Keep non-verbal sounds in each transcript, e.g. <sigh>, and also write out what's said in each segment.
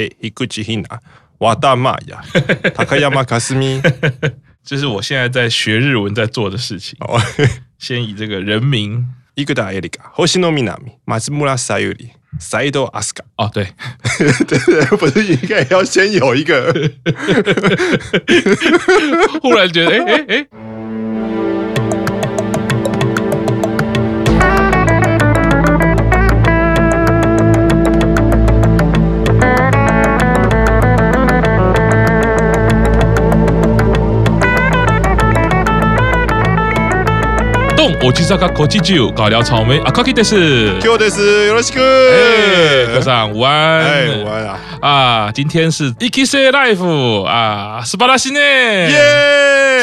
嘿，一个吉 hinna，瓦达玛呀，塔克亚马卡斯米，<laughs> 这是我现在在学日文在做的事情。<laughs> 先以这个人名，伊个达艾里卡，星野米娜米，马兹穆拉萨尤里，赛多阿斯卡。哦，对，对对，<laughs> 不是应该要先有一个？忽然觉得，哎哎哎。我去沙卡科技酒搞聊草莓啊，卡基德斯，Q 德斯，よろしく。哎，哥上午安，哎，午安啊！啊，今天是一期生 life 啊，斯巴拉西内，耶，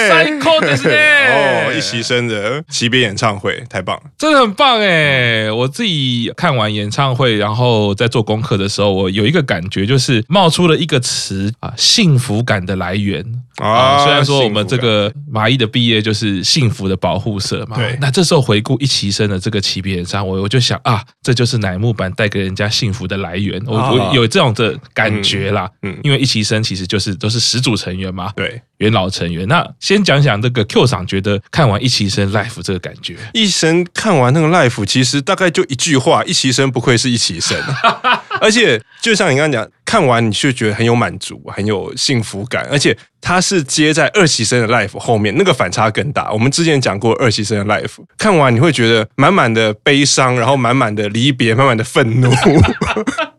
最高ですね！哦，一期生的级别演唱会，太棒了，真的很棒哎！我自己看完演唱会，然后在做功课的时候，我有一个感觉，就是冒出了一个词啊，幸福感的来源啊。虽然说我们这个麻衣的毕业就是幸福的保护色嘛，对。那这时候回顾一期生的这个级别演唱会，我就想啊，这就是乃木坂带给人家幸福的来源。我我有这种的。感觉啦，嗯，因为一期生其实就是都是始祖成员嘛，对， 元老成员。那先讲讲这个 Q 桑觉得看完一期生 life 这个感觉，一期生看完那个 life，其实大概就一句话：一期生不愧是一期生。<laughs> 而且就像你刚刚讲，看完你就觉得很有满足，很有幸福感。而且它是接在二期生的 life 后面，那个反差更大。我们之前讲过二期生的 life，看完你会觉得满满的悲伤，然后满满的离别，满满的愤怒。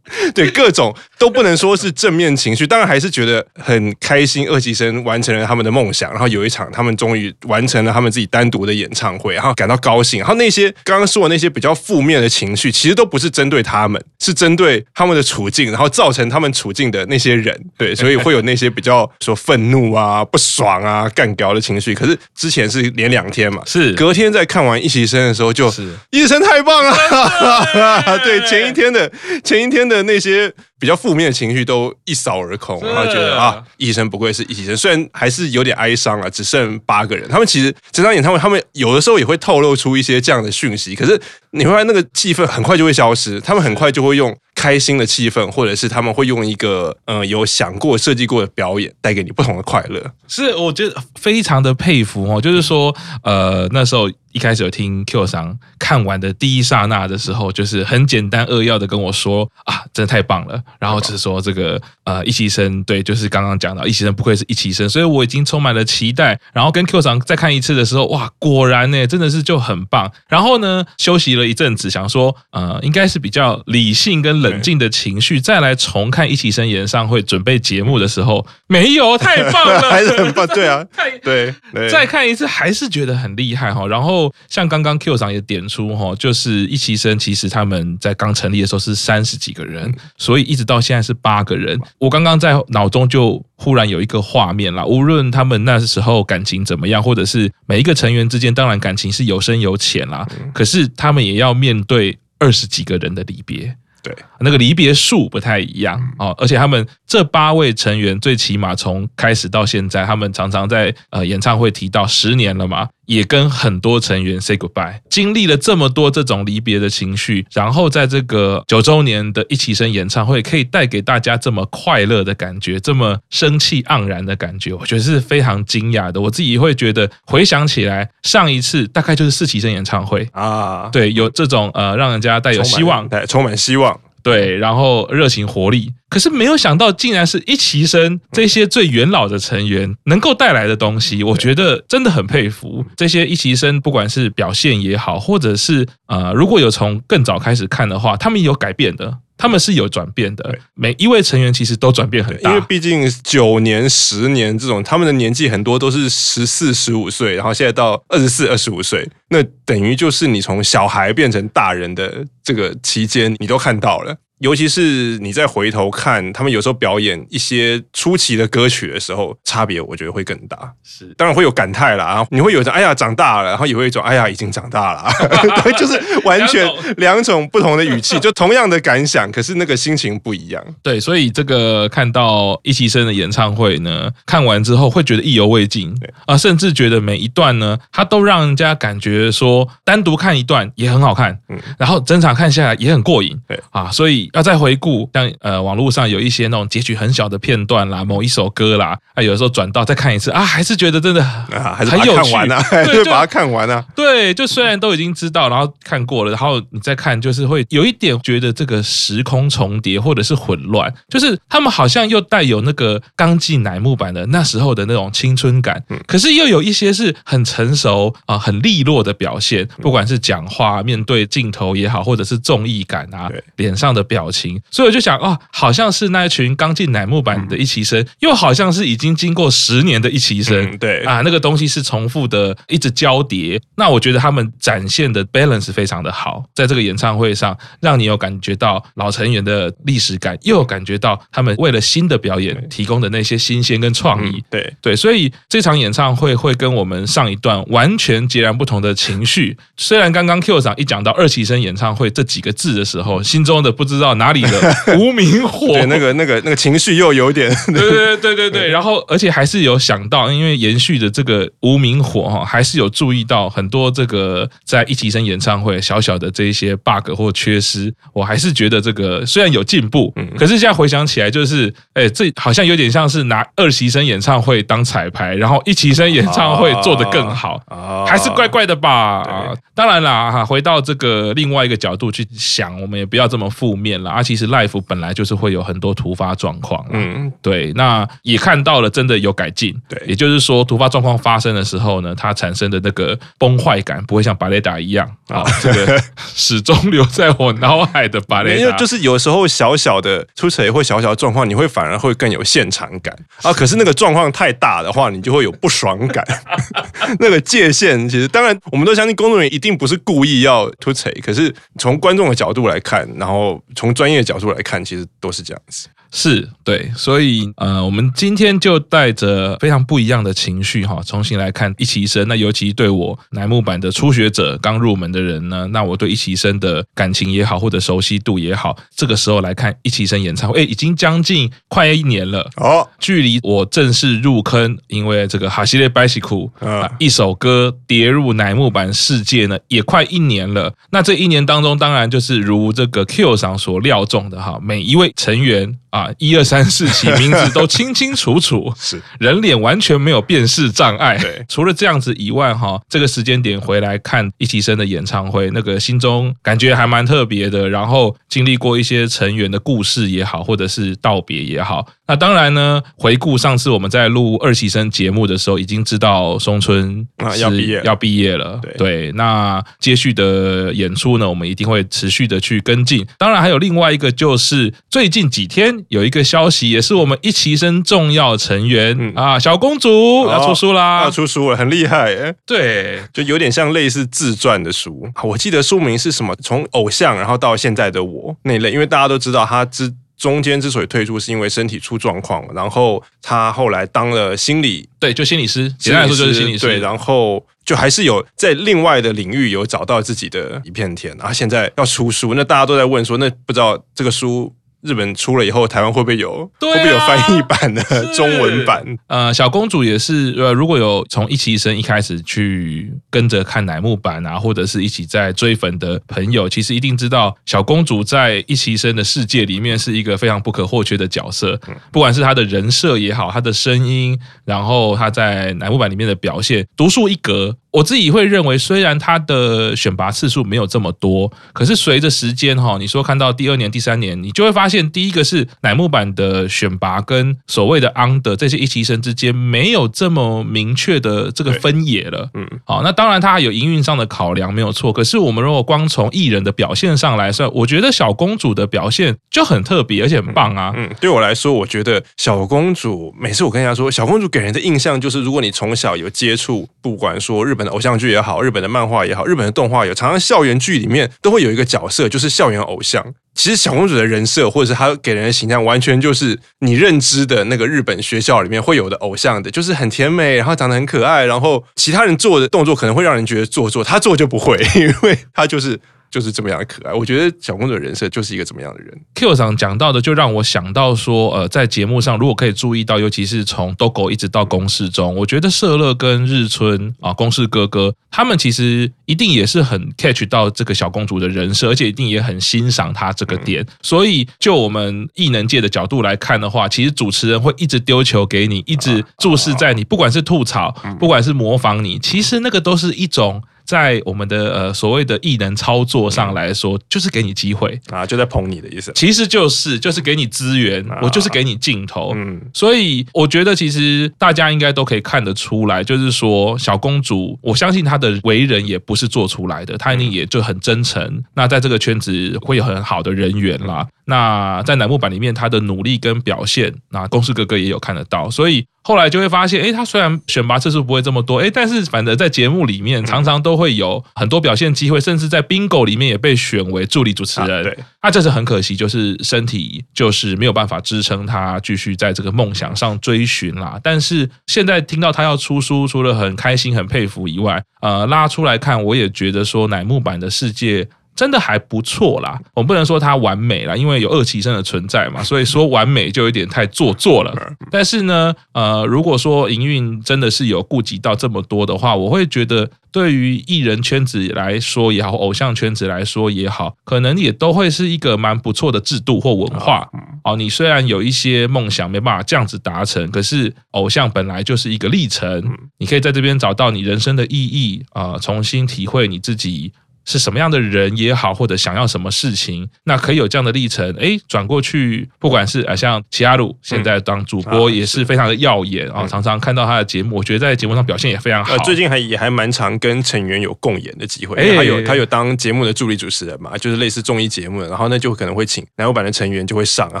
<laughs> 对，各种都不能说是正面情绪，当然还是觉得很开心。二级生完成了他们的梦想，然后有一场他们终于完成了他们自己单独的演唱会，然后感到高兴。然后那些刚刚说的那些比较负面的情绪，其实都不是针对他们，是针对他们的处境，然后造成他们处境的那些人。对，所以会有那些比较说愤怒啊、<laughs> 不爽啊、干譙的情绪。可是之前是连两天嘛，是隔天在看完一期生的时候就，就是一期生太棒了。<laughs> 对，前一天的前一天的。的那些比较负面的情绪都一扫而空，然后觉得啊，一期生不愧是一期生，虽然还是有点哀伤啊，只剩八个人。他们其实这场演唱会，他们有的时候也会透露出一些这样的讯息，可是你会发现那个气氛很快就会消失，他们很快就会用开心的气氛，或者是他们会用一个嗯、呃、有想过设计过的表演带给你不同的快乐。是，我觉得非常的佩服哦，就是说呃那时候。一开始有听 Q 商看完的第一刹那的时候，就是很简单扼要的跟我说啊，真的太棒了。然后就是说这个呃一期生，对，就是刚刚讲到一期生不愧是一期生，所以我已经充满了期待。然后跟 Q 厂再看一次的时候，哇，果然呢，真的是就很棒。然后呢，休息了一阵子，想说呃应该是比较理性跟冷静的情绪，再来重看一期生演唱会准备节目的时候，没有，太棒了，还是很棒，对啊，对，对，再看一次还是觉得很厉害哈。然后。像刚刚 Q 厂也点出哈，就是一期生其实他们在刚成立的时候是三十几个人，所以一直到现在是八个人。我刚刚在脑中就忽然有一个画面啦，无论他们那时候感情怎么样，或者是每一个成员之间，当然感情是有深有浅啦，可是他们也要面对二十几个人的离别。对，那个离别数不太一样哦，而且他们这八位成员最起码从开始到现在，他们常常在呃演唱会提到十年了嘛，也跟很多成员 say goodbye，经历了这么多这种离别的情绪，然后在这个九周年的一起生演唱会，可以带给大家这么快乐的感觉，这么生气盎然的感觉，我觉得是非常惊讶的。我自己会觉得回想起来，上一次大概就是四期生演唱会啊，对，有这种呃让人家带有希望，对，充满希望。对，然后热情活力，可是没有想到，竟然是一齐生这些最元老的成员能够带来的东西，我觉得真的很佩服这些一齐生，不管是表现也好，或者是呃，如果有从更早开始看的话，他们有改变的。他们是有转变的，每一位成员其实都转变很大，因为毕竟九年、十年这种，他们的年纪很多都是十四、十五岁，然后现在到二十四、二十五岁，那等于就是你从小孩变成大人的这个期间，你都看到了。尤其是你再回头看他们有时候表演一些出奇的歌曲的时候，差别我觉得会更大。是，当然会有感叹啦，然后你会有一种哎呀长大了，然后也会有一种哎呀已经长大了，<laughs> 对，就是完全两种。不同的语气，就同样的感想，可是那个心情不一样。对，所以这个看到一期生的演唱会呢，看完之后会觉得意犹未尽，啊，甚至觉得每一段呢，他都让人家感觉说单独看一段也很好看，嗯，然后整场看下来也很过瘾，对。啊，所以。以要再回顾，像呃网络上有一些那种截取很小的片段啦，某一首歌啦，啊有的时候转到再看一次啊，还是觉得真的啊，还是很有趣。啊，<laughs> 还是把它看完啊。对，就虽然都已经知道，然后看过了，然后你再看，就是会有一点觉得这个时空重叠或者是混乱，就是他们好像又带有那个刚进乃木坂的那时候的那种青春感，可是又有一些是很成熟啊、很利落的表现，不管是讲话、面对镜头也好，或者是综艺感啊，脸上的表情，所以我就想，哦，好像是那一群刚进乃木坂的一期生，又好像是已经经过十年的一期生，对啊，那个东西是重复的，一直交叠。那我觉得他们展现的 balance 非常的好，在这个演唱会上，让你有感觉到老成员的历史感，又有感觉到他们为了新的表演提供的那些新鲜跟创意。对对，所以这场演唱会会跟我们上一段完全截然不同的情绪。虽然刚刚 Q 桑一讲到二期生演唱会这几个字的时候，心中的不知道哪里的 <laughs> 无名火，对那个那个那个情绪又有点，对对对对对，然后而且还是有想到，因为延续的这个无名火哈，还是有注意到很多这个在一期生演唱会小小的这一些 bug 或缺失，我还是觉得这个虽然有进步，可是现在回想起来，就是哎，这好像有点像是拿二期生演唱会当彩排，然后一期生演唱会做得更好，还是怪怪的吧？当然啦，哈，回到这个另外一个角度去想，我们也不要这么负面了啊。其实 life 本来就是会有很多突发状况，嗯，对，那也看到了，真的有改进，对，也就是说突发状况发生的时候呢，它产生的那个崩坏感不会像巴雷达一样啊，这个始终留在我脑海的巴雷达。因为就是有时候小小的出错或小小的状况，你会反而会更有现场感啊。可是那个状况太大的话，你就会有不爽感。<laughs> 那个界限其实，当然我们都相信工作人员一定不是故意要出错，可是从观众的角度来看，然后从专业角度来看，其实都是这样子。是对，所以呃，我们今天就带着非常不一样的情绪哈，重新来看一期生。那尤其对我乃木坂的初学者、刚入门的人呢，那我对一期生的感情也好，或者熟悉度也好，这个时候来看一期生演唱会，哎，已经将近快一年了哦。距离我正式入坑，因为这个哈西列拜西库啊，一首歌跌入乃木坂世界呢，也快一年了。那这一年当中，当然就是如这个 Q 上所料中的哈，每一位成员。啊，一二三四起 <laughs> 名字都清清楚楚，是人脸完全没有辨识障碍。对，除了这样子以外，哈，这个时间点回来看一提生的演唱会，那个心中感觉还蛮特别的。然后经历过一些成员的故事也好，或者是道别也好。那当然呢，回顾上次我们在录二期生节目的时候，已经知道松村啊要毕业要毕业了。对对，那接续的演出呢，我们一定会持续的去跟进。当然还有另外一个，就是最近几天。有一个消息，也是我们一期生重要成员、嗯、啊，小公主要出书啦，要出书了，很厉害哎。对，就有点像类似自传的书。我记得书名是什么？从偶像，然后到现在的我那一类。因为大家都知道，他之中间之所以退出，是因为身体出状况。然后他后来当了心理，对，就心理师。简单来说就是心理师。对，然后就还是有在另外的领域有找到自己的一片天。然后现在要出书，那大家都在问说，那不知道这个书。日本出了以后，台湾会不会有？会不会有翻译版的中文版？呃，小公主也是呃，如果有从一期生一开始去跟着看乃木坂啊，或者是一起在追粉的朋友，其实一定知道小公主在一期生的世界里面是一个非常不可或缺的角色。不管是她的人设也好，她的声音，然后她在乃木坂里面的表现，独树一格。我自己会认为，虽然他的选拔次数没有这么多，可是随着时间哈，你说看到第二年、第三年，你就会发现，第一个是乃木坂的选拔跟所谓的 under 这些一期生之间没有这么明确的这个分野了。嗯，好，那当然他有营运上的考量没有错，可是我们如果光从艺人的表现上来说，我觉得小公主的表现就很特别，而且很棒啊。嗯，对我来说，我觉得小公主每次我跟人家说，小公主给人的印象就是，如果你从小有接触，不管说日本。偶像剧也好，日本的漫画也好，日本的动画有，常常校园剧里面都会有一个角色，就是校园偶像。其实小公主的人设，或者是她给人的形象，完全就是你认知的那个日本学校里面会有的偶像的，就是很甜美，然后长得很可爱，然后其他人做的动作可能会让人觉得做作，她做就不会，<laughs> 因为她就是。就是这么样的可爱。我觉得小公主的人设就是一个怎么样的人。Q 上讲到的，就让我想到说，呃，在节目上如果可以注意到，尤其是从 Dogo 一直到公式中，我觉得社乐跟日村啊，公式哥哥他们其实一定也是很 catch 到这个小公主的人设，而且一定也很欣赏她这个点。所以就我们艺能界的角度来看的话，其实主持人会一直丢球给你，一直注视在你，不管是吐槽，不管是模仿你，其实那个都是一种。在我们的呃所谓的艺能操作上来说，就是给你机会啊，就在捧你的意思。其实就是就是给你资源，我就是给你镜头。嗯，所以我觉得其实大家应该都可以看得出来，就是说小公主，我相信她的为人也不是做出来的，她一定也就很真诚。那在这个圈子会有很好的人缘啦。那在乃木坂里面，他的努力跟表现，那公司哥哥也有看得到，所以。后来就会发现，哎，他虽然选拔次数不会这么多，哎，但是反正在节目里面常常都会有很多表现机会，甚至在 Bingo 里面也被选为助理主持人。对，那这是很可惜，就是身体就是没有办法支撑他继续在这个梦想上追寻啦。但是现在听到他要出书，除了很开心、很佩服以外，呃，拉出来看，我也觉得说乃木坂的世界。真的还不错啦，我们不能说它完美啦，因为有二期生的存在嘛，所以说完美就有点太做作了。但是呢，呃，如果说营运真的是有顾及到这么多的话，我会觉得对于艺人圈子来说也好，偶像圈子来说也好，可能也都会是一个蛮不错的制度或文化。哦，你虽然有一些梦想没办法这样子达成，可是偶像本来就是一个历程，你可以在这边找到你人生的意义啊，重新体会你自己。是什么样的人也好，或者想要什么事情，那可以有这样的历程。哎，转过去，不管是啊，像齐阿鲁现在当主播也是非常的耀眼啊，常常看到他的节目，我觉得在节目上表现也非常好。最近还也还蛮常跟成员有共演的机会，哎，他有他有当节目的助理主持人嘛，就是类似综艺节目的，然后那就可能会请男友版的成员就会上，然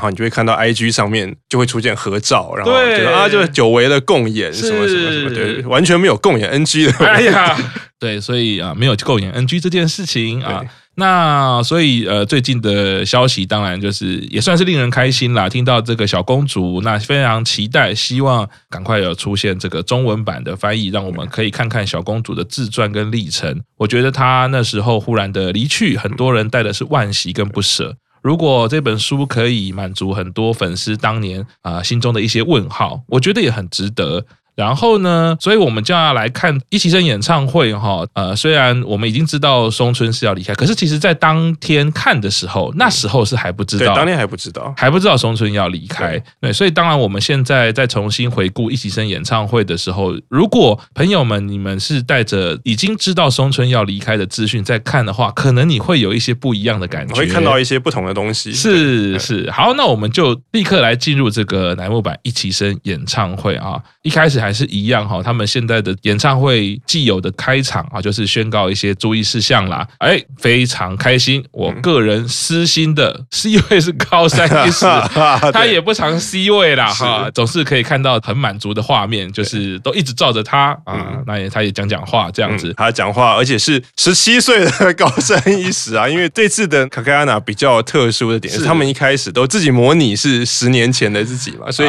后你就会看到 IG 上面就会出现合照，然后觉得啊，就是久违的共演什么什么什么，对，完全没有共演 NG 的。哎呀。<laughs> 对，所以啊，没有够演 NG 这件事情啊，那所以呃，最近的消息当然就是也算是令人开心啦。听到这个小公主，那非常期待，希望赶快有出现这个中文版的翻译，让我们可以看看小公主的自传跟历程。我觉得她那时候忽然的离去，很多人带的是惋惜跟不舍。如果这本书可以满足很多粉丝当年啊、呃、心中的一些问号，我觉得也很值得。然后呢，所以我们就要来看一期生演唱会哈。呃，虽然我们已经知道松村是要离开，可是其实，在当天看的时候，那时候是还不知道，对，当天还不知道，还不知道松村要离开。对，对，所以当然我们现在再重新回顾一期生演唱会的时候，如果朋友们你们是带着已经知道松村要离开的资讯在看的话，可能你会有一些不一样的感觉，会看到一些不同的东西。是是，好，那我们就立刻来进入这个乃木坂一期生演唱会啊，一开始。还是一样哈，他们现在的演唱会既有的开场啊，就是宣告一些注意事项啦。哎，非常开心，我个人私心的 C 位是高山一史，<laughs> 他也不常 C 位啦哈，总是可以看到很满足的画面，就是都一直照着他啊，那也他也讲讲话这样子，他讲话，而且是十七岁的高山一史啊，<laughs> 因为这次的卡卡亚娜比较特殊的点是，他们一开始都自己模拟是十年前的自己嘛，所以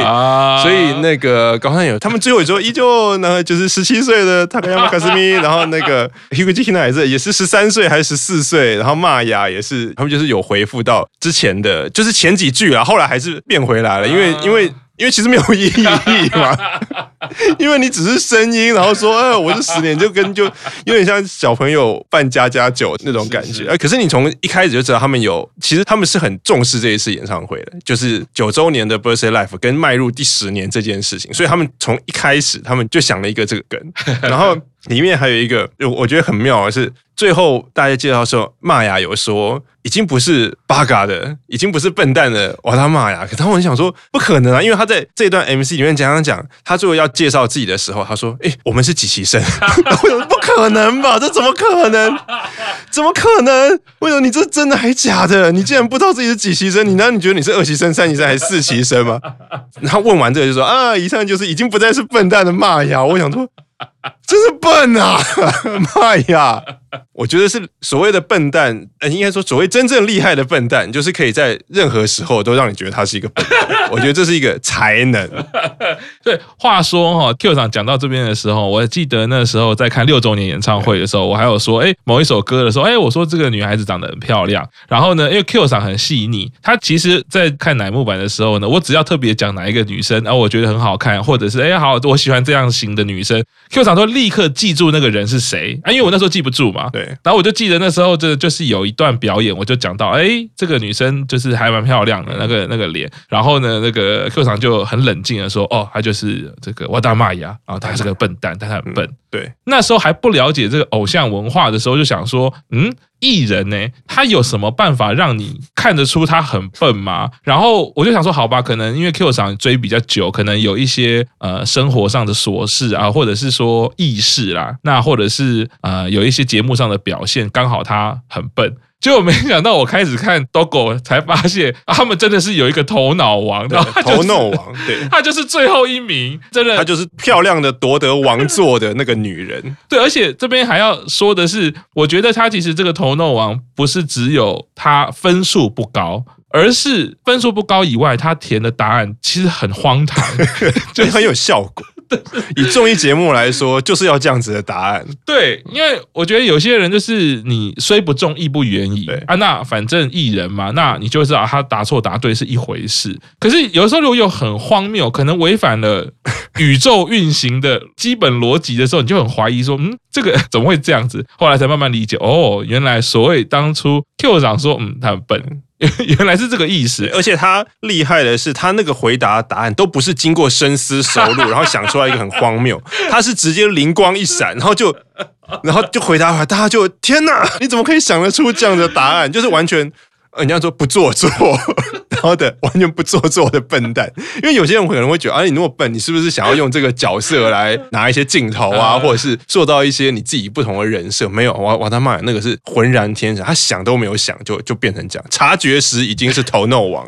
所以那个高山有他们最后。说依旧，然后就是十七岁的塔克亚马卡斯米，<laughs> 然后那个 Higuchi Hina 也是也是十三岁还是十四岁，然后玛雅也是，他们就是有回复到之前的，就是前几句啊，后来还是变回来了，因为因为。因为其实没有意义嘛，<laughs> 因为你只是声音，然后说，呃，我是十年，就跟就有点像小朋友扮家家酒那种感觉。哎，可是你从一开始就知道他们有，其实他们是很重视这一次演唱会的，就是九周年的 Birthday Life 跟迈入第十年这件事情，所以他们从一开始他们就想了一个这个梗，然后里面还有一个，我觉得很妙的是。最后，大家介绍说，玛雅有说，已经不是八嘎的，已经不是笨蛋的瓦达玛雅。可他们想说，不可能啊，因为他在这段 MC 里面讲讲讲，他最后要介绍自己的时候，他说：“哎，我们是几期生？” <laughs> 我说：“不可能吧？这怎么可能？怎么可能？为什么你这真的还假的？你竟然不知道自己是几期生？你难道你觉得你是二期生、三期生还是四期生吗？” <laughs> 然后问完这个就说：“啊，以上就是已经不再是笨蛋的玛雅。”我想说。真是笨啊！<laughs> 妈呀！我觉得是所谓的笨蛋，呃，应该说所谓真正厉害的笨蛋，就是可以在任何时候都让你觉得他是一个笨蛋。我觉得这是一个才能。<laughs> 对，话说哈，Q 长讲到这边的时候，我记得那时候在看六周年演唱会的时候，我还有说，哎，某一首歌的时候，哎，我说这个女孩子长得很漂亮。然后呢，因为 Q 长很细腻，他其实在看乃木坂的时候呢，我只要特别讲哪一个女生，然后我觉得很好看，或者是哎好，我喜欢这样型的女生，Q 长都立刻记住那个人是谁啊，因为我那时候记不住嘛。对，然后我就记得那时候这就是有一段表演，我就讲到，哎，这个女生就是还蛮漂亮的，那个那个脸。然后呢，那个 Q 长就很冷静的说，哦，她就是这个瓦达玛雅，然后她还是个笨蛋，但她很笨。对，那时候还不了解这个偶像文化的时候，就想说，嗯，艺人呢，他有什么办法让你看得出他很笨吗？然后我就想说，好吧，可能因为 Q 厂追比较久，可能有一些呃生活上的琐事啊，或者是说意识啦，那或者是呃有一些节目上的表现，刚好他很笨。结果没想到，我开始看 Dogo 才发现，啊，他们真的是有一个头脑王，然后他就是，头脑王，对，<laughs> 他就是最后一名，真的，他就是漂亮的夺得王座的那个女人。对，而且这边还要说的是，我觉得他其实这个头脑王不是只有他分数不高，而是分数不高以外，他填的答案其实很荒唐，<laughs> 就很有效果。<laughs> 以综艺节目来说，就是要这样子的答案。<laughs> 对，因为我觉得有些人就是你虽不中，亦不远矣。对啊，那反正艺人嘛，那你就知道他答错答对是一回事。可是有时候如果有很荒谬，可能违反了宇宙运行的基本逻辑的时候，你就很怀疑说，嗯，这个 <laughs> 怎么会这样子？后来才慢慢理解，哦，原来所谓当初 Q 长说，嗯，他很笨。<laughs> 原来是这个意思，而且他厉害的是，他那个回答答案都不是经过深思熟虑，然后想出来一个很荒谬，<laughs> 他是直接灵光一闪，然后就，然后就回答出来，大家就天哪，你怎么可以想得出这样的答案？就是完全。人家说不做作，然后的完全不做作的笨蛋，因为有些人可能会觉得，啊，你那么笨，你是不是想要用这个角色来拿一些镜头啊，或者是做到一些你自己不同的人设？没有，我我他妈那个是浑然天成，他想都没有想就就变成这样，察觉时已经是头脑王。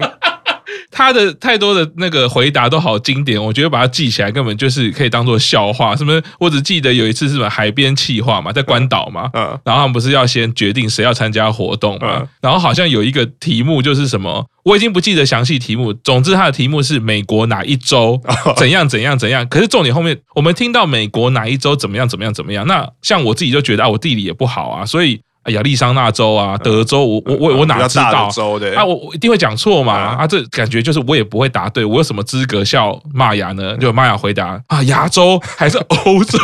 他的太多的那个回答都好经典，我觉得把它记起来根本就是可以当做笑话，是不是？我只记得有一次是什么海边气划嘛，在关岛嘛，嗯，然后他们不是要先决定谁要参加活动嘛，嗯，然后好像有一个题目就是什么，我已经不记得详细题目，总之他的题目是美国哪一州怎样怎样怎样，可是重点后面我们听到美国哪一州怎么样怎么样怎么样，那像我自己就觉得啊，我地理也不好啊，所以。亚利桑那州啊，德州，我我我我哪知道啊？我我一定会讲错嘛？啊，这感觉就是我也不会答对，我有什么资格笑玛雅呢？就玛雅回答啊，亚洲还是欧洲？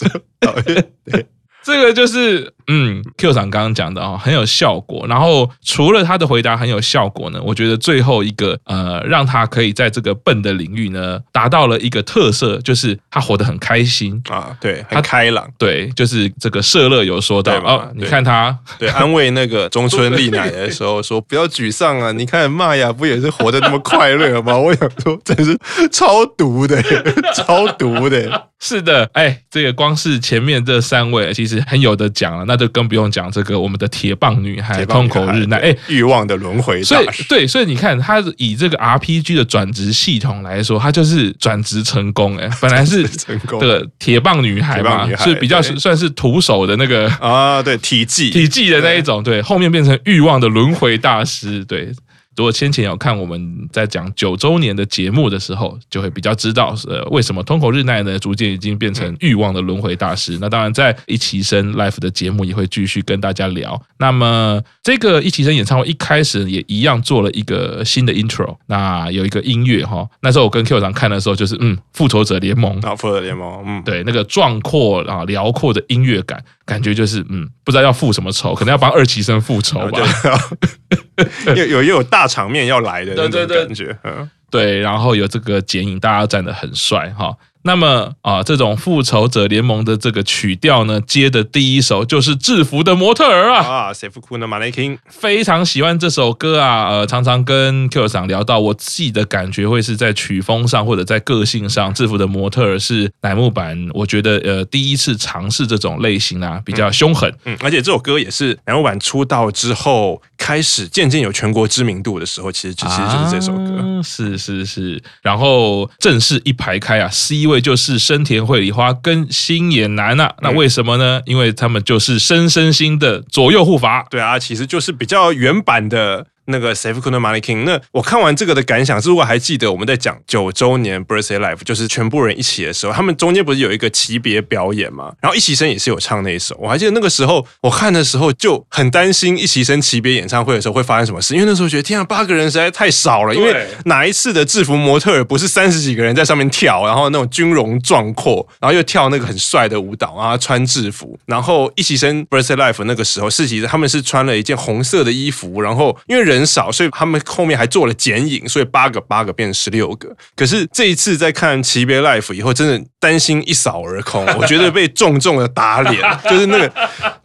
<laughs> <laughs> <laughs> 对。这个就是嗯，Q 长刚刚讲的啊，很有效果。然后除了他的回答很有效果呢，我觉得最后一个呃，让他可以在这个笨的领域呢，达到了一个特色，就是他活得很开心啊，对，很开朗，对，就是这个社乐有说到哦，你看他对安慰 <laughs> 那个中村丽乃的时候说不要沮丧啊，你看玛雅不也是活得那么快乐吗？我想说真是超毒的，<laughs> 超毒的。是的，哎，这个光是前面这三位，其实很有的讲了，那就更不用讲这个我们的铁棒女孩通口日奈，哎，欲望的轮回。所以对，所以你看，他以这个 RPG 的转职系统来说，他就是转职成功，哎，<laughs> 本来是成功的铁棒女孩嘛，是比较算是徒手的那个啊，对，体技体技的那一种，对，后面变成欲望的轮回大师，对。如果先前有看我们在讲九周年的节目的时候，就会比较知道，呃，为什么通口日奈呢，逐渐已经变成欲望的轮回大师。那当然，在一期生 Life 的节目也会继续跟大家聊。那么，这个一期生演唱会一开始也一样做了一个新的 intro，那有一个音乐哈。那时候我跟 Q 长看的时候，就是嗯，复仇者联盟啊，复仇者联盟，嗯，对，那个壮阔啊、辽阔的音乐感，感觉就是嗯，不知道要复什么仇，可能要帮二期生复仇吧。<laughs> 有有又有大场面要来的那种感觉，嗯，对，然后有这个剪影，大家站得很帅哈。那么啊，这种复仇者联盟的这个曲调呢，接的第一首就是《制服的模特儿》啊。啊，制服的 mannequin，非常喜欢这首歌啊。呃，常常跟 Q 长聊到，我自己的感觉会是在曲风上或者在个性上，《制服的模特儿》是乃木坂，我觉得呃第一次尝试这种类型啊，比较凶狠，嗯，嗯，而且这首歌也是乃木坂出道之后开始渐渐有全国知名度的时候，其实其实就是这首歌。啊、是是是，然后正式一排开啊，C 位就是生田绘梨花跟星野楠啊。那为什么呢？嗯、因为他们就是深深心的左右护法。对啊，其实就是比较原版的。那个 Save Kuno Mannequin，那我看完这个的感想是，如果还记得我们在讲九周年 Birthday Life，就是全部人一起的时候，他们中间不是有一个级别表演嘛？然后一起生也是有唱那一首，我还记得那个时候我看的时候就很担心一起生级别演唱会的时候会发生什么事，因为那时候觉得天啊，八个人实在太少了，因为哪一次的制服模特儿不是三十几个人在上面跳，然后那种军容壮阔，然后又跳那个很帅的舞蹈啊，穿制服，然后一起生 Birthday Life 那个时候是其实他们是穿了一件红色的衣服，然后因为人少，所以他们。后面还做了剪影，所以八个八个变成十六个。可是这一次在看《期别 Life》以后，真的担心一扫而空。我觉得被重重的打脸，<laughs> 就是那个，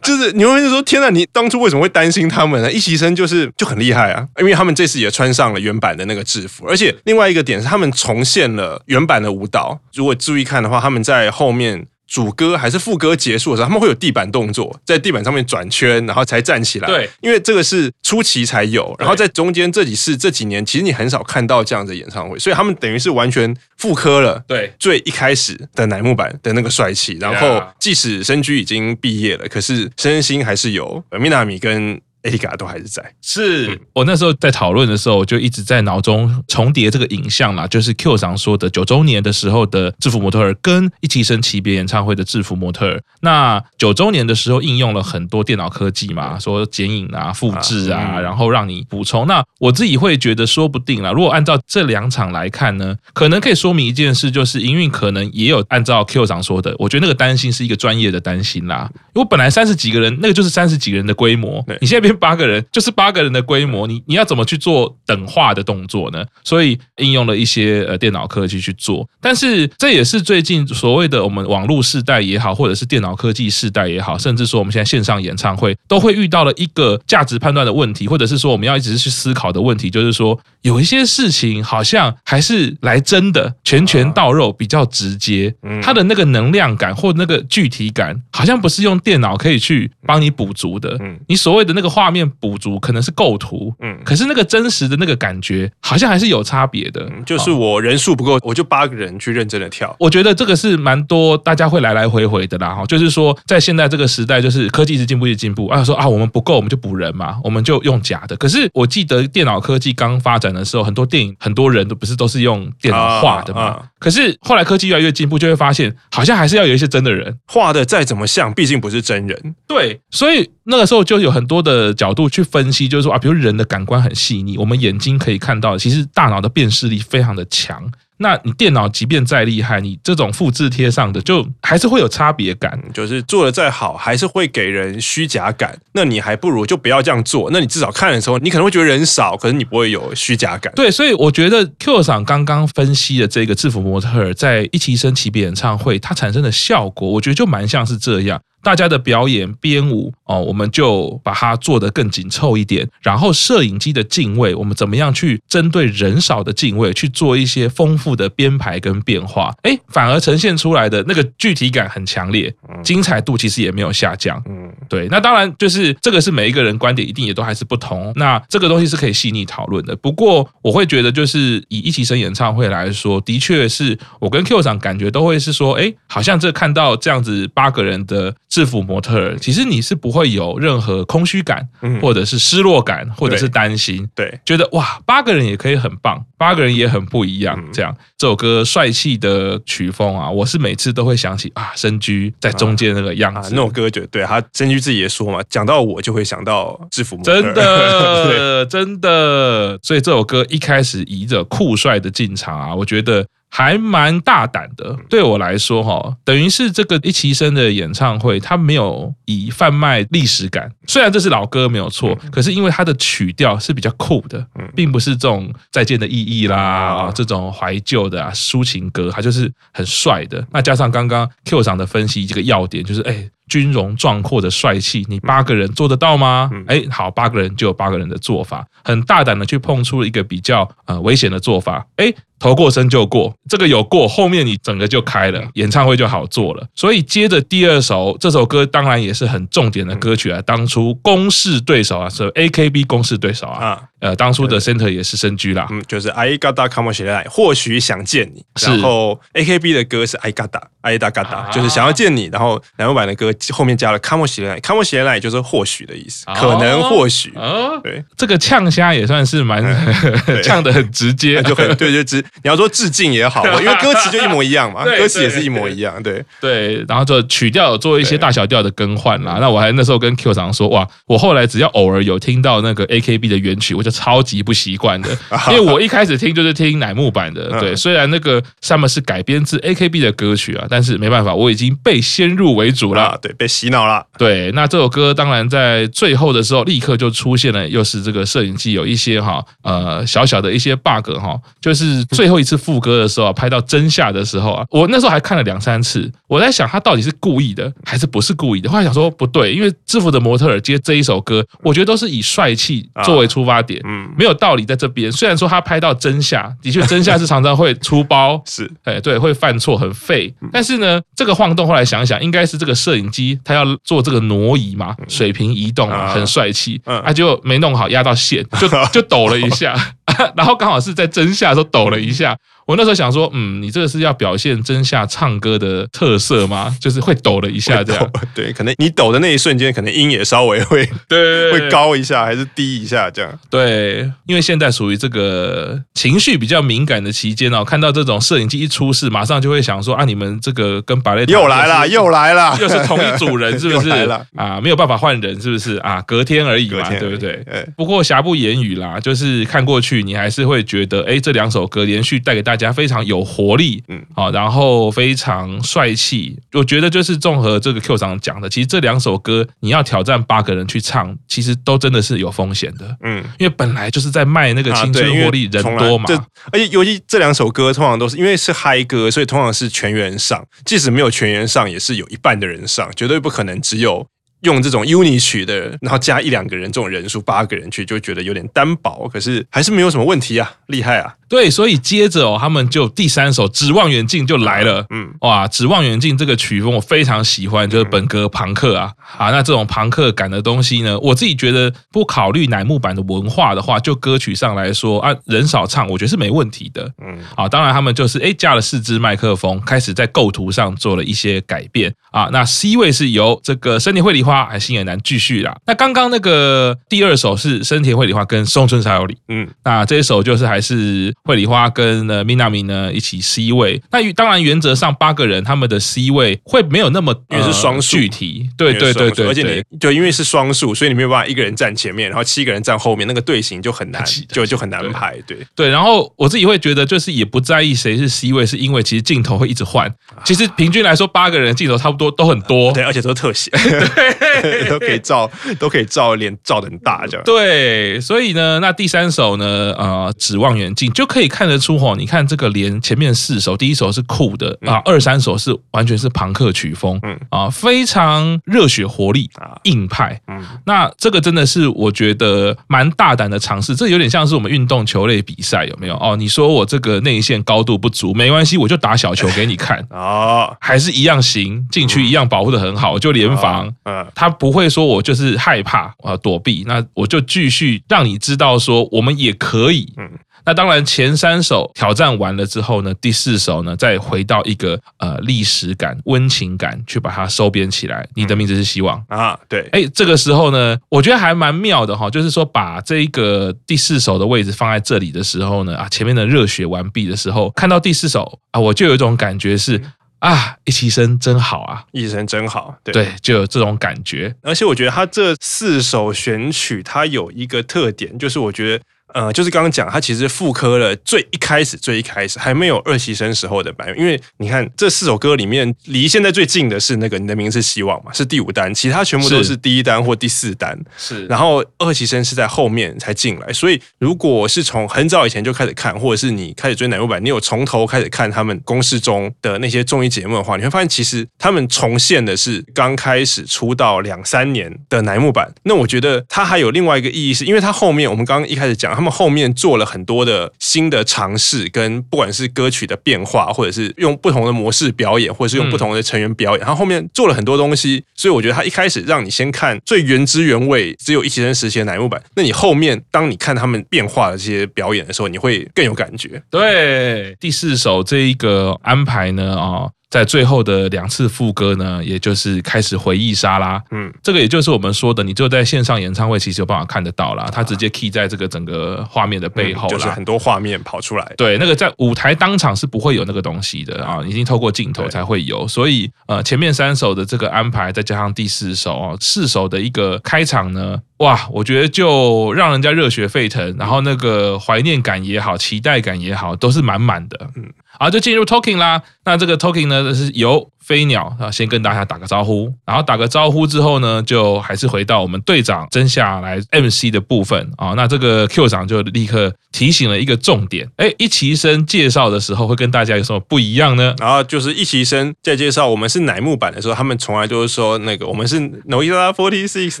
就是你会说：“天哪，你当初为什么会担心他们呢？”一期生就是就很厉害啊，因为他们这次也穿上了原版的那个制服，而且另外一个点是他们重现了原版的舞蹈。如果注意看的话，他们在后面。主歌还是副歌结束的时候，他们会有地板动作，在地板上面转圈，然后才站起来。对，因为这个是初期才有，然后在中间这几次这几年，其实你很少看到这样的演唱会，所以他们等于是完全复刻了。对，最一开始的乃木坂的那个帅气，然后即使深居已经毕业了，可是身心还是有米娜米跟。艾迪卡都还是在，是我那时候在讨论的时候，我就一直在脑中重叠这个影像啦，就是 Q 桑说的九周年的时候的制服模特儿跟一起升级别演唱会的制服模特儿。那九周年的时候应用了很多电脑科技嘛，说剪影啊、复制啊，然后让你补充。那我自己会觉得，说不定啦，如果按照这两场来看呢，可能可以说明一件事，就是营运可能也有按照 Q 桑说的，我觉得那个担心是一个专业的担心啦。因为本来三十几个人，那个就是三十几个人的规模，你现在变。八个人 <laughs> 就是八个人的规模，你你要怎么去做等化的动作呢？所以应用了一些呃电脑科技去做，但是这也是最近所谓的我们网络世代也好，或者是电脑科技世代也好，甚至说我们现在线上演唱会都会遇到了一个价值判断的问题，或者是说我们要一直去思考的问题，就是说有一些事情好像还是来真的拳拳到肉比较直接，它的那个能量感或那个具体感，好像不是用电脑可以去帮你补足的。嗯你所谓的那个画面。补足可能是构图，嗯，可是那个真实的那个感觉好像还是有差别的。就是我人数不够，我就八个人去认真的跳。我觉得这个是蛮多大家会来来回回的啦，哈，就是说在现在这个时代，就是科技一直进步，一直进步啊，说啊我们不够，我们就补人嘛，我们就用假的。可是我记得电脑科技刚发展的时候，很多电影很多人都不是都是用电脑画的嘛。可是后来科技越来越进步，就会发现好像还是要有一些真的人画的再怎么像，毕竟不是真人。对，所以那个时候就有很多的角度去分析，就是说啊，比如人的感官很细腻，我们眼睛可以看到，其实大脑的辨识力非常的强。那你电脑即便再厉害，你这种复制贴上的就还是会有差别感，就是做的再好，还是会给人虚假感。那你还不如就不要这样做。那你至少看的时候，你可能会觉得人少，可是你不会有虚假感。对，所以我觉得 Q 桑刚刚分析的这个制服模特儿在一期生期别演唱会，它产生的效果，我觉得就蛮像是这样。大家的表演编舞哦，我们就把它做得更紧凑一点。然后摄影机的镜位，我们怎么样去针对人少的镜位去做一些丰富的编排跟变化？哎，反而呈现出来的那个具体感很强烈，精彩度其实也没有下降。嗯，对。那当然就是这个是每一个人观点一定也都还是不同。那这个东西是可以细腻讨论的。不过我会觉得，就是以一起生演唱会来说，的确是我跟 Q 桑感觉都会是说，哎，好像这看到这样子八个人的。制服模特儿，其实你是不会有任何空虚感，或者是失落感，或者是担心，对，觉得哇，八个人也可以很棒，八个人也很不一样。这样，这首歌帅气的曲风啊，我是每次都会想起啊，深居在中间那个样子。那首歌就对他，深居自己也说嘛，讲到我就会想到制服模特，真的，<laughs> 真的。所以这首歌一开始以着酷帅的进场啊，我觉得。还蛮大胆的，对我来说哈，等于是这个一期生的演唱会，他没有以贩卖历史感。虽然这是老歌没有错，可是因为它的曲调是比较酷的，并不是这种再见的意义啦啊这种怀旧的啊抒情歌，它就是很帅的。那加上刚刚 Q 上的分析这个要点，就是哎。军容壮阔的帅气，你八个人做得到吗？哎、嗯，好，八个人就有八个人的做法，很大胆的去碰出了一个比较呃危险的做法，哎。头过身就过，这个有过，后面你整个就开了，演唱会就好做了。所以接着第二首这首歌，当然也是很重点的歌曲啊。当初公式对手啊，是 AKB 公式对手啊。呃，当初的 center 也是深居啦。嗯，就是爱嘎达卡莫西莱，或许想见你。然后 AKB 的歌是爱嘎达爱达嘎达，就是想要见你。然后乃木坂的歌后面加了卡莫西莱，卡莫西莱就是或许的意思，可能或许。哦，对，这个呛虾也算是蛮 <laughs> 呛的很直接，就很对，就直。你要说致敬也好，<laughs> 因为歌词就一模一样嘛，歌词也是一模一样，对对。然后就曲调有做一些大小调的更换啦。那我还那时候跟 Q 长说，哇，我后来只要偶尔有听到那个 AKB 的原曲，我就超级不习惯的，<laughs> 因为我一开始听就是听乃木坂的，对。虽然那个上面是改编自 AKB 的歌曲啊，但是没办法，我已经被先入为主了，对，被洗脑了。对，那这首歌当然在最后的时候立刻就出现了，又是这个摄影机有一些哈呃小小的一些 bug 哈，就是最后一次。副歌的时候啊，拍到真夏的时候啊，我那时候还看了两三次。我在想他到底是故意的还是不是故意的。后来想说不对，因为制服的模特儿接这一首歌，我觉得都是以帅气作为出发点，嗯，没有道理在这边。虽然说他拍到真下，的确真下是常常会出包，<laughs> 是哎对，会犯错很废。但是呢，这个晃动后来想想，应该是这个摄影机它要做这个挪移嘛，水平移动嘛，很帅气，他就没弄好，压到线，就 <laughs> 就抖了一下，<laughs> 然后刚好是在真下的时候抖了一下。我那时候想说，嗯，你这个是要表现真夏唱歌的特色吗？<laughs> 就是会抖了一下这样。<laughs> 对，可能你抖的那一瞬间，可能音也稍微会 <laughs> 对会高一下，还是低一下这样。对，因为现在属于这个情绪比较敏感的期间哦，看到这种摄影机一出事，马上就会想说啊，你们这个跟芭蕾又来了，又来了，又是同一组人，是不是？啊，没有办法换人，是不是？啊，隔天而已嘛，对不对？不过瑕不掩瑜啦，就是看过去，你还是会觉得，哎，这两首歌连续带给大。大家非常有活力，嗯，好，然后非常帅气。我觉得就是综合这个 Q 长讲的，其实这两首歌你要挑战八个人去唱，其实都真的是有风险的，嗯，因为本来就是在卖那个青春活力，人多嘛，而且尤其这两首歌通常都是因为是嗨歌，所以通常是全员上，即使没有全员上，也是有一半的人上，绝对不可能只有。用这种 UNI 曲的，然后加一两个人这种人数，八个人去就觉得有点单薄，可是还是没有什么问题啊，厉害啊！对，所以接着哦，他们就第三首《指望远镜》就来了，嗯，哇，《指望远镜》这个曲风我非常喜欢，就是本格朋克啊，啊，那这种朋克感的东西呢，我自己觉得不考虑乃木坂的文化的话，就歌曲上来说啊，人少唱，我觉得是没问题的，嗯，啊，当然他们就是哎加了四支麦克风，开始在构图上做了一些改变。啊，那 C 位是由这个森田惠梨花。还星野男继续啦。那刚刚那个第二首是森田惠梨花跟松村沙友里，嗯，那这一首就是还是绘梨花跟呃 Minami 呢一起 C 位。那当然原则上八个人他们的 C 位会没有那么因为是双数具体，对对对对，而且你就，因为是双数，所以你没有办法一个人站前面，然后七个人站后面，那个队形就很难，<laughs> 就就很难排。对对，然后我自己会觉得就是也不在意谁是 C 位，是因为其实镜头会一直换。其实平均来说，八个人镜头差不多都很多，对，而且都是特写。<laughs> 对 <laughs> 都可以照，都可以照脸，照的很大这样。对，所以呢，那第三首呢，呃，指望远镜就可以看得出吼，你看这个连前面四首，第一首是酷的啊，二三首是完全是朋克曲风，嗯啊，非常热血活力啊，硬派。嗯，那这个真的是我觉得蛮大胆的尝试，这有点像是我们运动球类比赛有没有？哦，你说我这个内线高度不足，没关系，我就打小球给你看啊，<laughs> 还是一样行，禁区一样保护的很好，就联防，嗯。他不会说，我就是害怕啊，躲避，那我就继续让你知道说，我们也可以。嗯，那当然前三首挑战完了之后呢，第四首呢，再回到一个呃历史感、温情感，去把它收编起来。你的名字是希望啊，对，哎，这个时候呢，我觉得还蛮妙的哈，就是说把这一个第四首的位置放在这里的时候呢，啊，前面的热血完毕的时候，看到第四首啊，我就有一种感觉是。啊，一起生真好啊！一起生真好，对，对，就有这种感觉。而且我觉得他这四首选曲，它有一个特点，就是我觉得。呃，就是刚刚讲，他其实复刻了最一开始最一开始还没有二期生时候的版本，因为你看这四首歌里面离现在最近的是那个你的名字是希望嘛，是第五单，其他全部都是第一单或第四单，是，然后二期生是在后面才进来，所以如果是从很早以前就开始看，或者是你开始追乃木坂，你有从头开始看他们公式中的那些综艺节目的话，你会发现其实他们重现的是刚开始出道两三年的乃木坂。那我觉得它还有另外一个意义，是因为它后面我们刚刚一开始讲，他们后面做了很多的新的尝试，跟不管是歌曲的变化，或者是用不同的模式表演，或者是用不同的成员表演，他、嗯、后面做了很多东西，所以我觉得他一开始让你先看最原汁原味，只有一期生时期的乃木坂，那你后面当你看他们变化的这些表演的时候，你会更有感觉。对，第四首这一个安排呢，啊、哦。在最后的两次副歌呢，也就是开始回忆杀啦。嗯，这个也就是我们说的，你只有在线上演唱会其实有办法看得到啦。它直接 key 在这个整个画面的背后，就是很多画面跑出来。对，那个在舞台当场是不会有那个东西的啊，已经透过镜头才会有。所以呃，前面三首的这个安排，再加上第四首啊，四首的一个开场呢，哇，我觉得就让人家热血沸腾，然后那个怀念感也好，期待感也好，都是满满的。嗯。好，就进入 talking 啦。那这个 talking 呢，是由飞鸟啊先跟大家打个招呼，然后打个招呼之后呢，就还是回到我们队长真下来 MC 的部分啊。那这个 Q 长就立刻提醒了一个重点，哎，一齐生介绍的时候会跟大家有什么不一样呢？然后就是一齐生在介绍我们是乃木坂的时候，他们从来都是说那个我们是 Noita Forty Six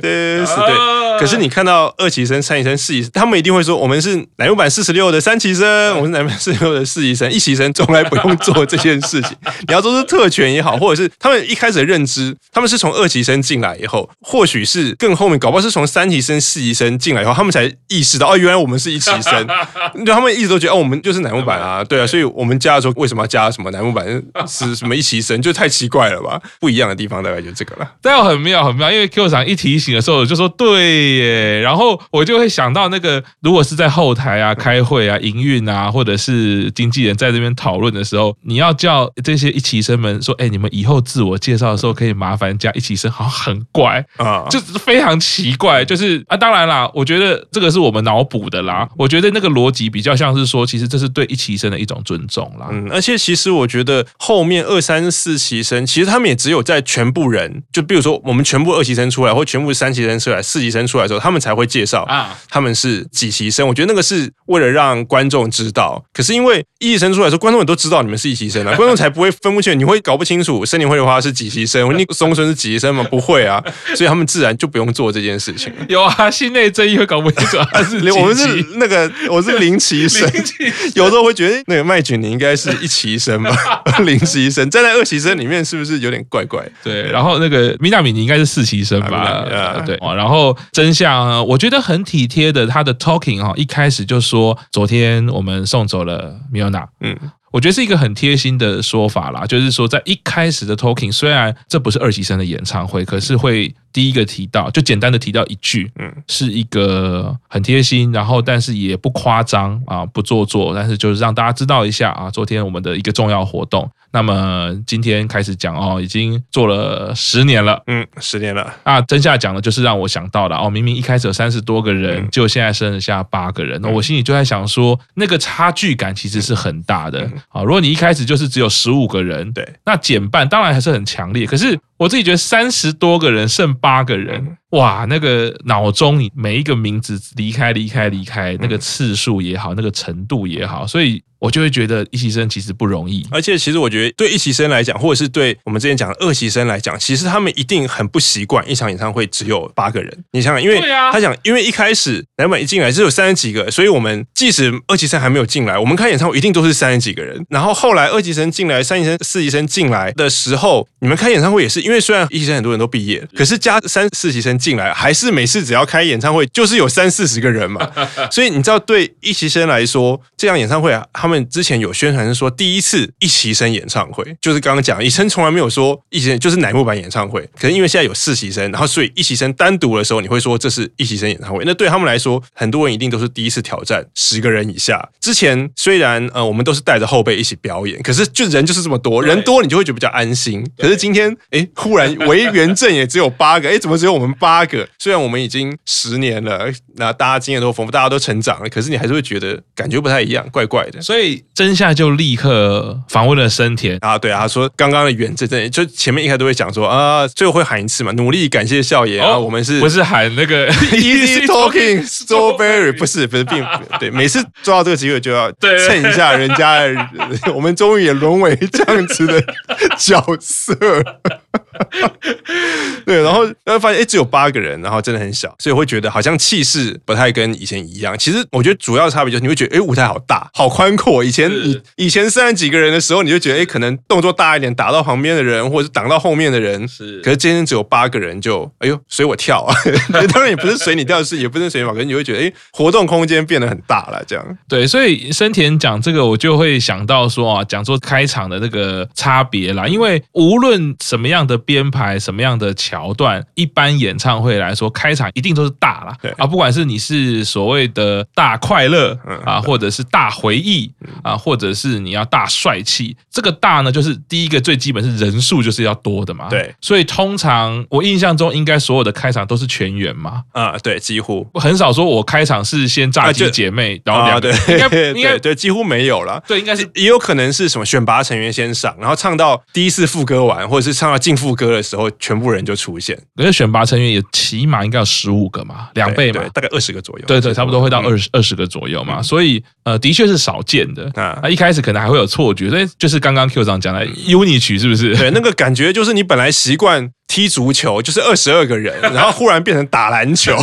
的，对。可是你看到二期生、三期生、四期生，他们一定会说我们是乃木坂四十六的三期生，我们是乃木坂四十六的四期生，一期生从来不用做这件事情。<laughs> 你要说是特权也好，或者是他们一开始的认知，他们是从二期生进来以后，或许是更后面，搞不好是从三期生、四期生进来以后，他们才意识到哦，原来我们是一期生。<laughs> 就他们一直都觉得哦，我们就是乃木坂啊，对啊，所以我们加的时候为什么要加什么乃木坂是什么一期生，就太奇怪了吧？不一样的地方大概就这个了。但很妙很妙，因为 Q 厂一提醒的时候，我就说对。耶，然后我就会想到那个，如果是在后台啊、开会啊、营运啊，或者是经纪人在这边讨论的时候，你要叫这些一期生们说：“哎，你们以后自我介绍的时候可以麻烦加一期生。”好像很怪啊，就是非常奇怪。就是啊，当然啦，我觉得这个是我们脑补的啦。我觉得那个逻辑比较像是说，其实这是对一期生的一种尊重啦。嗯，而且其实我觉得后面二三四期生，其实他们也只有在全部人，就比如说我们全部二期生出来，或全部三期生出来、四期生出来。时候，他们才会介绍啊，他们是几期生。我觉得那个是为了让观众知道。可是因为一期生出来的时候，观众也都知道你们是一期生啊，<laughs> 观众才不会分不清。你会搞不清楚，森林绘的话是几期生，你松村是几期生吗？不会啊，所以他们自然就不用做这件事情。有啊，心内正义会搞不清楚他是。<laughs> 我们是那个，我是零期生，<laughs> 有时候会觉得那个麦君你应该是一期生吧，零期生站在二期生里面是不是有点怪怪？对，然后那个米娜米你应该是四期生吧？啊、对，然后真。像我觉得很体贴的，他的 talking 哈，一开始就说昨天我们送走了 Miona，嗯，我觉得是一个很贴心的说法啦，就是说在一开始的 talking，虽然这不是二期生的演唱会，可是会。第一个提到，就简单的提到一句，嗯，是一个很贴心，然后但是也不夸张啊，不做作，但是就是让大家知道一下啊，昨天我们的一个重要活动。那么今天开始讲哦，已经做了十年了，嗯，十年了那。真夏讲的就是让我想到了哦，明明一开始有三十多个人，就现在剩下八个人，那我心里就在想说，那个差距感其实是很大的啊。如果你一开始就是只有十五个人，对，那减半当然还是很强烈，可是。我自己觉得三十多个人剩八个人，哇，那个脑中你每一个名字离开离开离开，那个次数也好，那个程度也好，所以。我就会觉得一席生其实不容易，而且其实我觉得对一席生来讲，或者是对我们之前讲的二席生来讲，其实他们一定很不习惯一场演唱会只有八个人。你想想，因为他讲，因为一开始乃木坂一进来只有三十几个，所以我们即使二期生还没有进来，我们开演唱会一定都是三十几个人。然后后来二期生进来，三期生、四期生进来的时候，你们开演唱会也是，因为虽然一期生很多人都毕业，可是加三四期生进来，还是每次只要开演唱会就是有三四十个人嘛。<laughs> 所以你知道，对一期生来说，这样演唱会啊，他们之前有宣。传是说第一次一期生演唱会，就是刚刚讲，一生从来没有说一期生就是乃木坂演唱会。可是因为现在有四期生，然后所以一期生单独的时候，你会说这是一期生演唱会。那对他们来说，很多人一定都是第一次挑战十个人以下。之前虽然呃我们都是带着后辈一起表演，可是就人就是这么多人多，你就会觉得比较安心。可是今天哎忽然维园证也只有八个，哎，怎么只有我们八个？虽然我们已经十年了，那大家经验都丰富，大家都成长了，可是你还是会觉得感觉不太一样，怪怪的。所以真夏就立刻访问了生田啊，对啊，他说刚刚的远征真就前面一开始都会讲说啊，最后会喊一次嘛，努力感谢笑爷啊，我们是不是喊那个 <laughs> Easy Talking Strawberry？不是不是，并对，每次抓到这个机会就要 <laughs> 蹭一下人家，我们终于也沦为这样子的角色。<laughs> 对，然后然后发现哎，只有八个人，然后真的很小，所以会觉得好像气势不太跟以前一样。其实我觉得主要差别就是你会觉得哎，舞台好大，好宽阔。以前你以前三十几个人的时候，你就觉得哎，可能动作大一点，打到旁边的人，或者是挡到后面的人。是，可是今天只有八个人就，就哎呦随我跳啊！<laughs> 当然也不是随你跳，是也不是随你跑，可是你会觉得哎，活动空间变得很大了。这样对，所以生田讲这个，我就会想到说啊，讲说开场的那个差别啦，因为无论什么样的编排，什么样的桥段，一般演唱会来说，开场一定都是大啦。对啊，不管是你是所谓的大快乐啊，或者是大回忆啊，或者是你要大帅气，这个大呢，就是第一个最基本是人数就是要多的嘛。对，所以通常我印象中应该所有的开场都是全员嘛。啊，对，几乎很少说我开场是先炸鸡姐妹，然后两个，应该 <laughs> 应该对，几乎没有了。对，应该是也有可能是什么选拔成员先上，然后唱到第一次副歌完，或者是唱到进副歌的时候，全部人就出现。可是选拔成员也起码应该有十五个嘛，两倍嘛，大概二十个左右。对对，差不多会到二十二十个左右嘛。所以呃，的确是少见的。啊一开始可能还会有错觉，所以就是刚刚 Q 长讲的 UNI 曲是不是？对，那个感觉就是你本来习惯。踢足球就是二十二个人，<laughs> 然后忽然变成打篮球，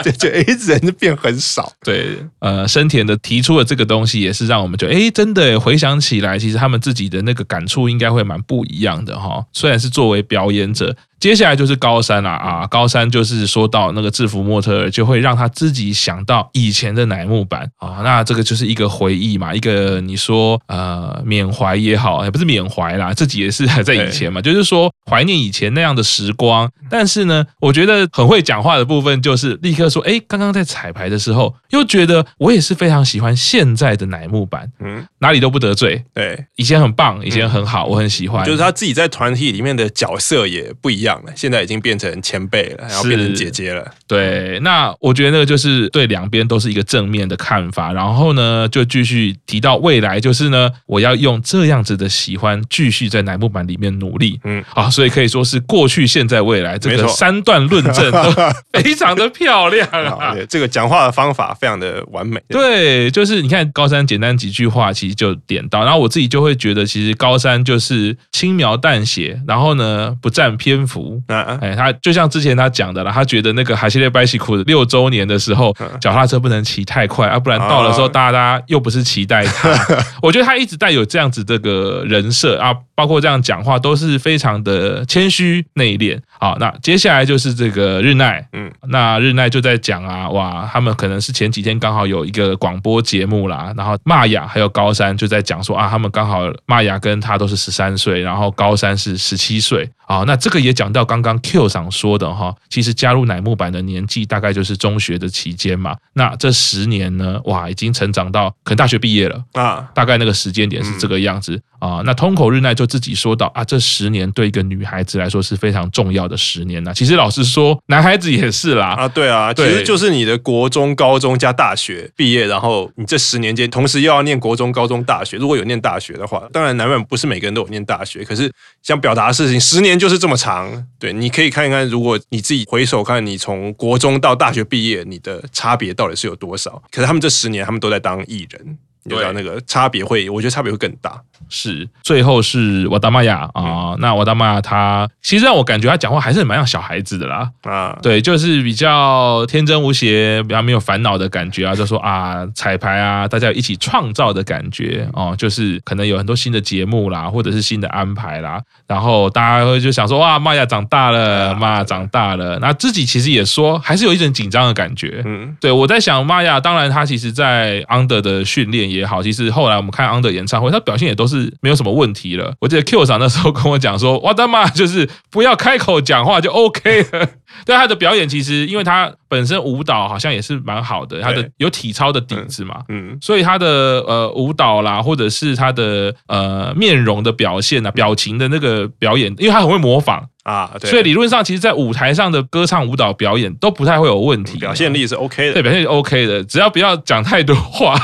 <laughs> 就就哎人就变很少。对，呃，深田的提出的这个东西也是让我们觉得，哎，真的回想起来，其实他们自己的那个感触应该会蛮不一样的哈。虽然是作为表演者。接下来就是高山了啊，高山就是说到那个制服模特儿，就会让他自己想到以前的乃木坂啊，那这个就是一个回忆嘛，一个你说呃缅怀也好，也不是缅怀啦，自己也是还在以前嘛，就是说怀念以前那样的时光。但是呢，我觉得很会讲话的部分就是立刻说，哎，刚刚在彩排的时候，又觉得我也是非常喜欢现在的乃木坂，嗯，哪里都不得罪，对，以前很棒，以前很好，我很喜欢，就是他自己在团体里面的角色也不一样。现在已经变成前辈了，然后变成姐姐了。对，那我觉得那个就是对两边都是一个正面的看法。然后呢，就继续提到未来，就是呢，我要用这样子的喜欢继续在乃木坂里面努力。嗯，啊，所以可以说是过去、现在、未来这个三段论证都 <laughs> 非常的漂亮啊。对，这个讲话的方法非常的完美。对，就是你看高山简单几句话，其实就点到。然后我自己就会觉得，其实高山就是轻描淡写，然后呢不占篇幅。啊，哎，他就像之前他讲的了，他觉得那个海西列拜西库六周年的时候，脚踏车不能骑太快啊，不然到的时候大家又不是期待他。<laughs> 我觉得他一直带有这样子这个人设啊，包括这样讲话都是非常的谦虚内敛。好，那接下来就是这个日奈，嗯，那日奈就在讲啊，哇，他们可能是前几天刚好有一个广播节目啦，然后玛雅还有高山就在讲说啊，他们刚好玛雅跟他都是十三岁，然后高山是十七岁。啊，那这个也讲到刚刚 Q 上说的哈，其实加入乃木坂的年纪大概就是中学的期间嘛。那这十年呢，哇，已经成长到可能大学毕业了啊，大概那个时间点是这个样子啊。那通口日奈就自己说到啊，这十年对一个女孩子来说是非常重要的十年呐。其实老实说，男孩子也是啦啊，对啊，其实就是你的国中、高中加大学毕业，然后你这十年间同时又要念国中、高中、大学。如果有念大学的话，当然男人不是每个人都有念大学，可是想表达的事情，十年。就是这么长，对，你可以看一看，如果你自己回首看，你从国中到大学毕业，你的差别到底是有多少？可是他们这十年，他们都在当艺人，你知道那个差别会，我觉得差别会更大。是，最后是瓦达玛雅啊，那瓦达玛雅他其实让我感觉他讲话还是蛮像小孩子的啦。啊，对，就是比较天真无邪，比较没有烦恼的感觉啊，就说啊彩排啊，大家一起创造的感觉哦，就是可能有很多新的节目啦，或者是新的安排啦，然后大家会就想说哇，玛雅长大了，玛雅长大了，那自己其实也说还是有一种紧张的感觉，嗯，对，我在想玛雅，当然他其实在 Under 的训练也好，其实后来我们看 Under 演唱会，他表现也都是。没有什么问题了。我记得 Q 桑那时候跟我讲说：“ <laughs> 我的妈，就是不要开口讲话就 OK 了。<laughs> ”对他的表演，其实因为他本身舞蹈好像也是蛮好的，他的有体操的底子嘛，嗯，所以他的呃舞蹈啦，或者是他的呃面容的表现啊，表情的那个表演，因为他很会模仿。啊，对，所以理论上，其实，在舞台上的歌唱舞蹈表演都不太会有问题，表现力是 OK 的，对，表现力 OK 的，只要不要讲太多话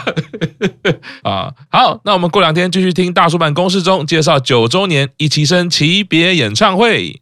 <laughs> 啊。好，那我们过两天继续听大叔办公室中介绍九周年一期生级别演唱会。